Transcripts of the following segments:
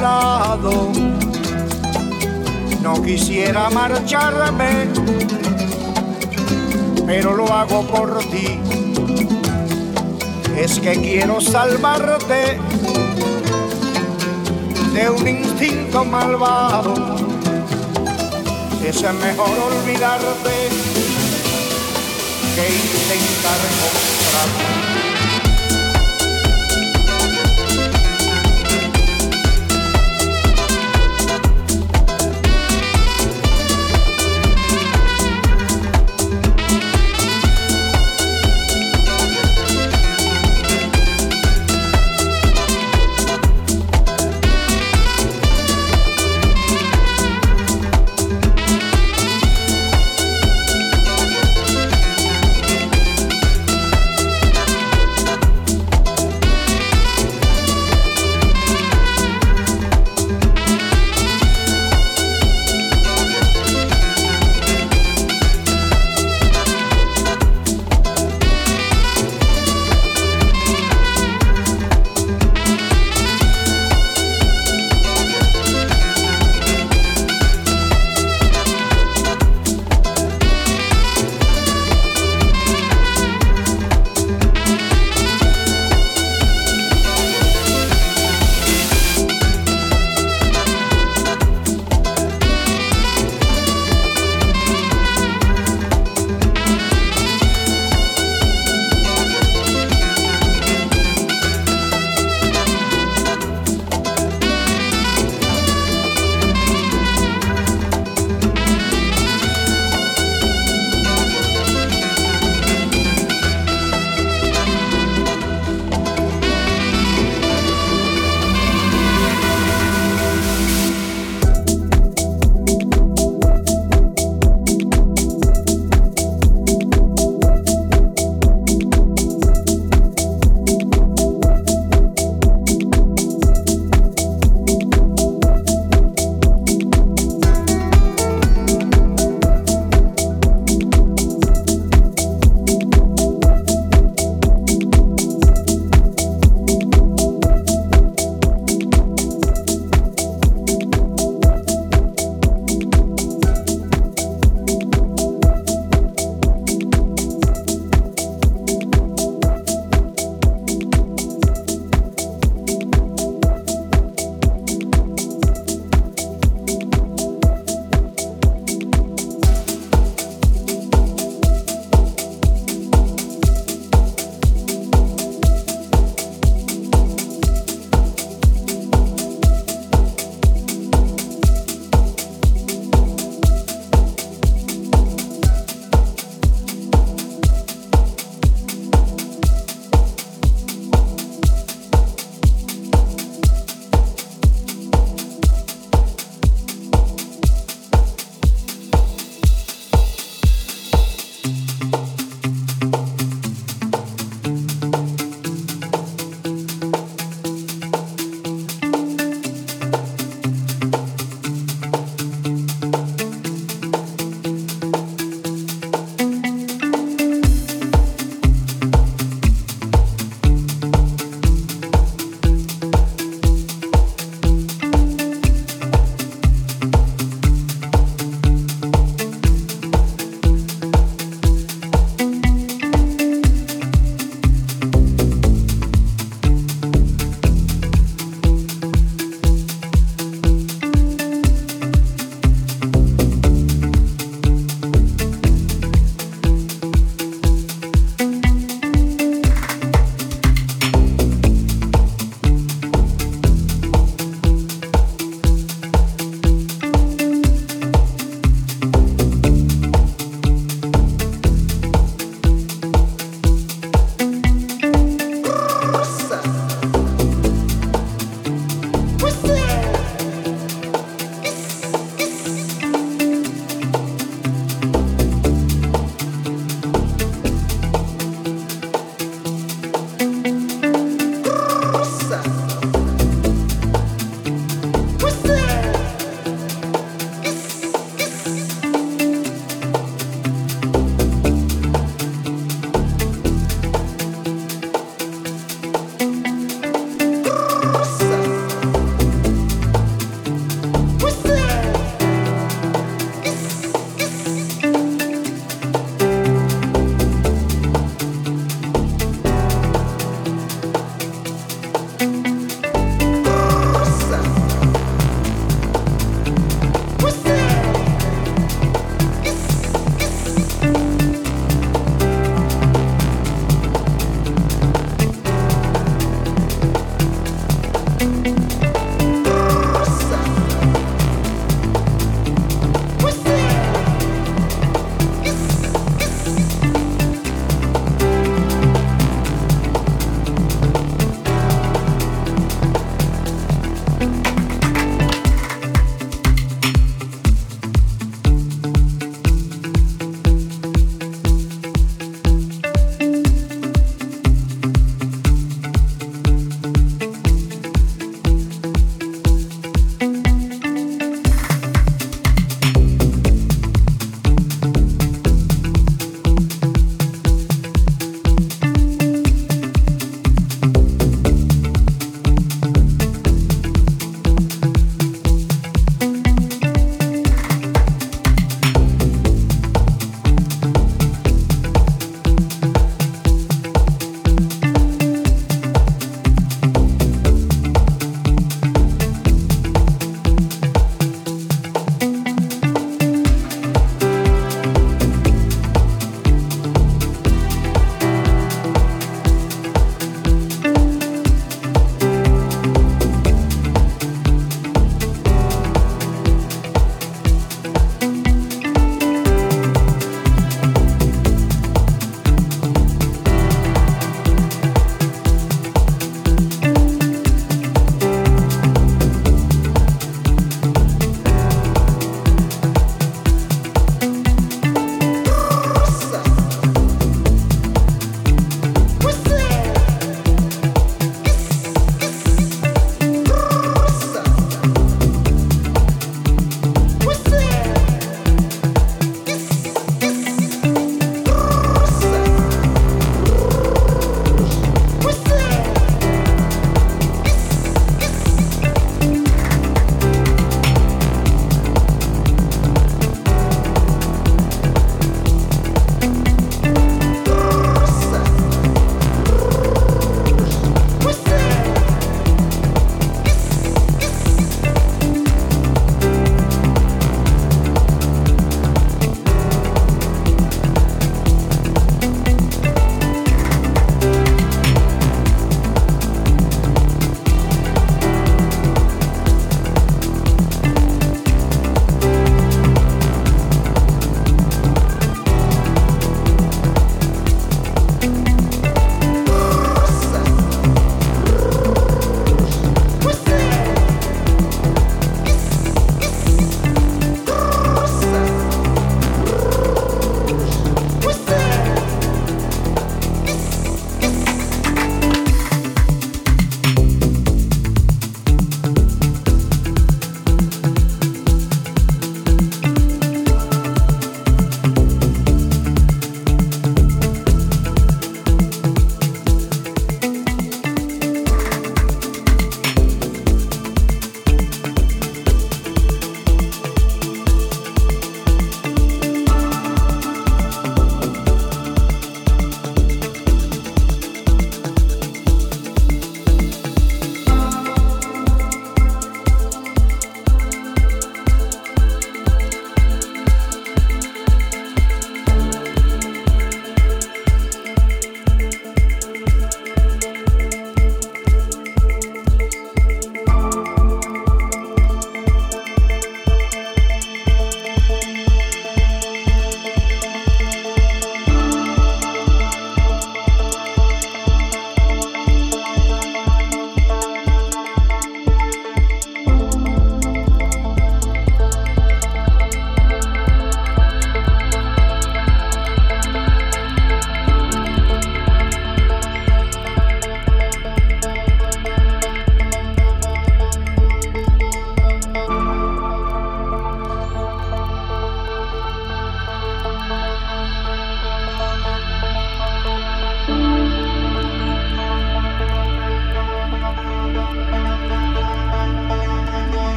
Lado. No quisiera marcharme, pero lo hago por ti. Es que quiero salvarte de un instinto malvado. Es mejor olvidarte que intentar encontrarte.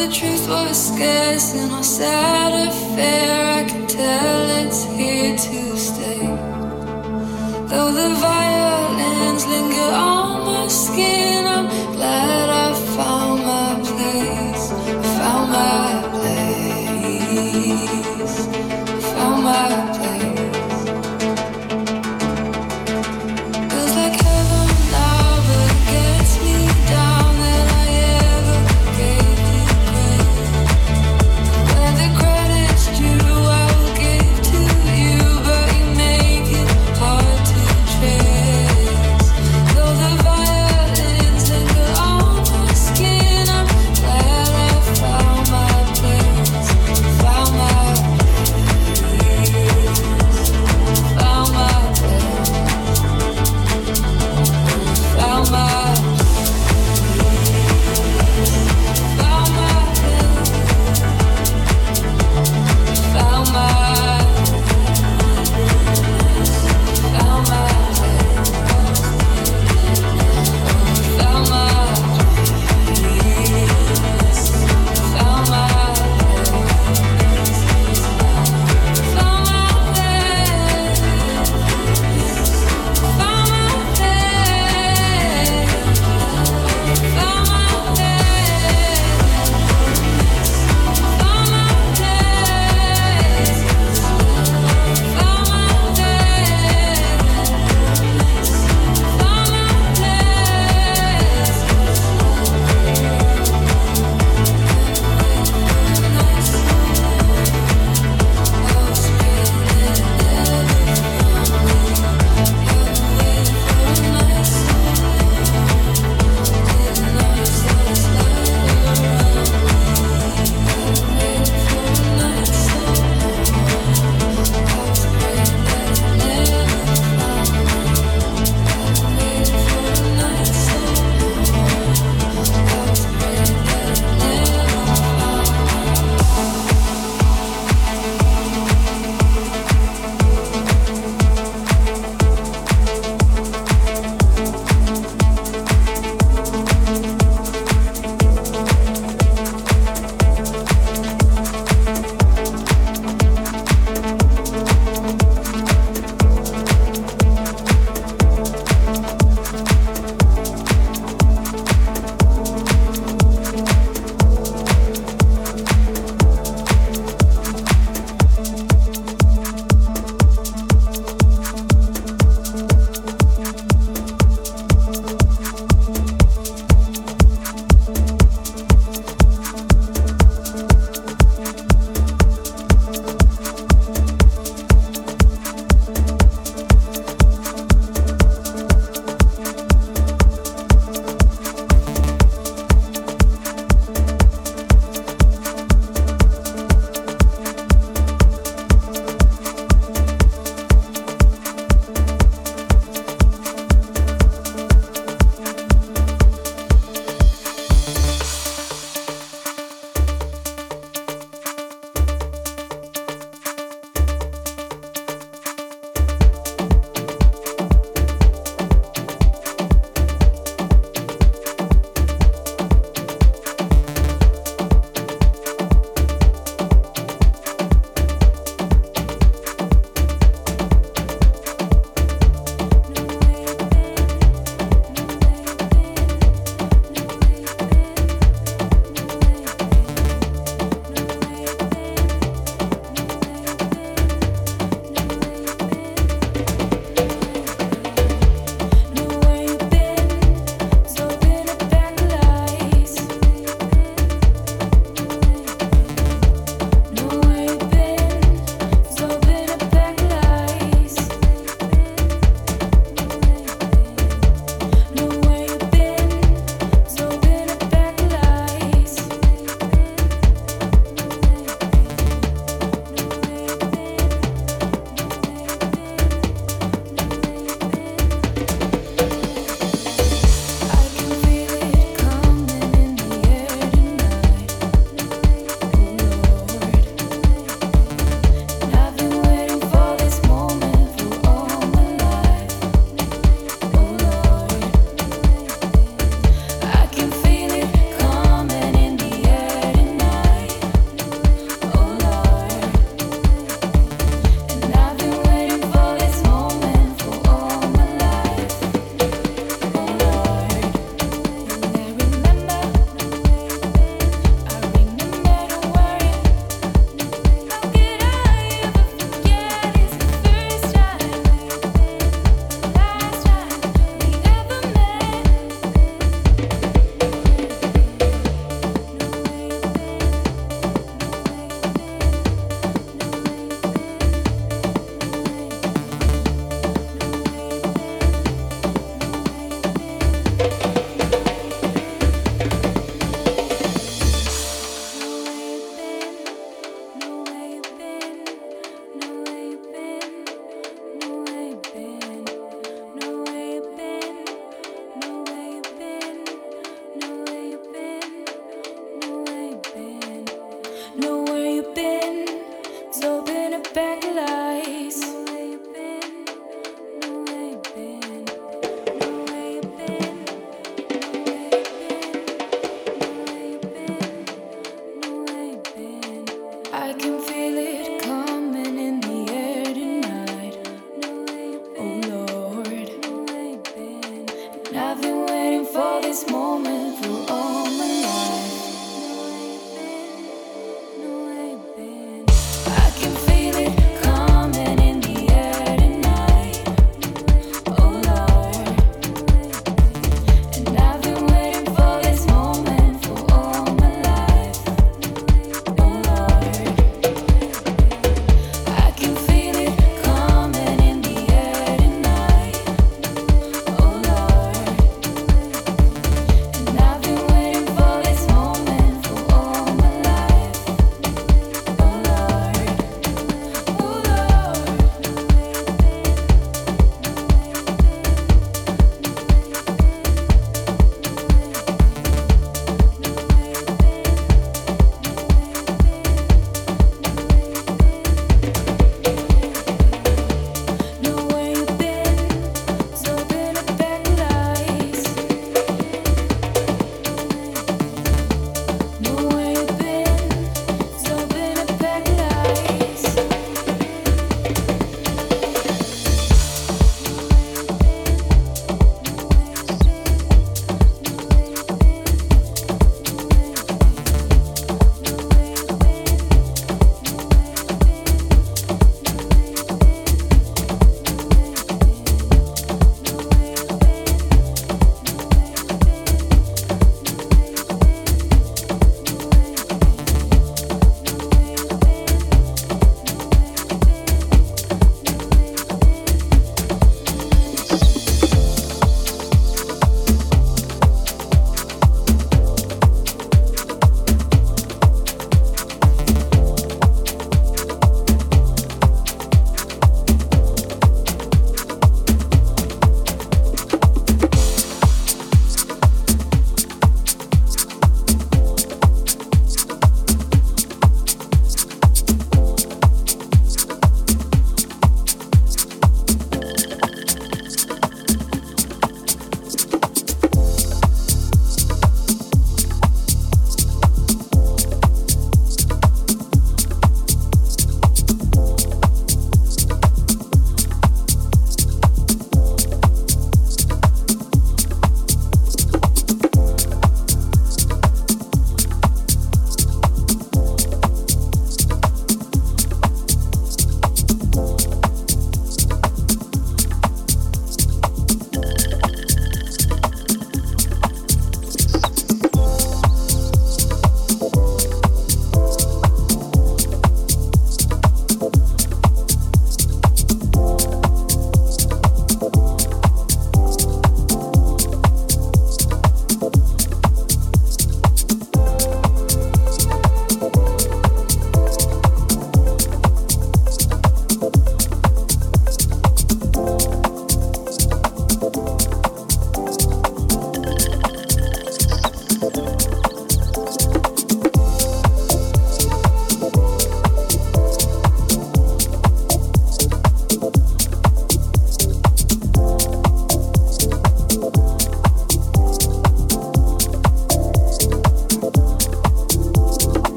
The truth was scarce in our sad affair,